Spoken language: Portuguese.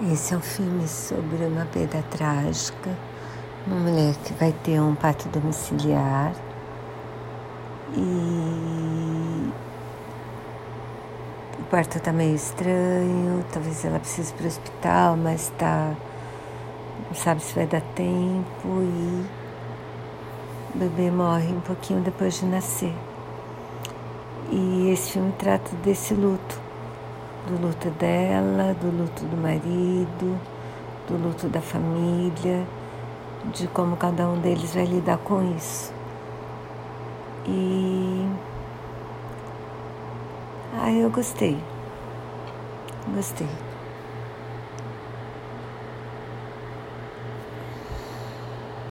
Esse é um filme sobre uma perda trágica, uma mulher que vai ter um parto domiciliar e o parto está meio estranho, talvez ela precise para o hospital, mas tá, não sabe se vai dar tempo e o bebê morre um pouquinho depois de nascer. E esse filme trata desse luto do luto dela, do luto do marido, do luto da família, de como cada um deles vai lidar com isso. E. Ah, eu gostei. Gostei.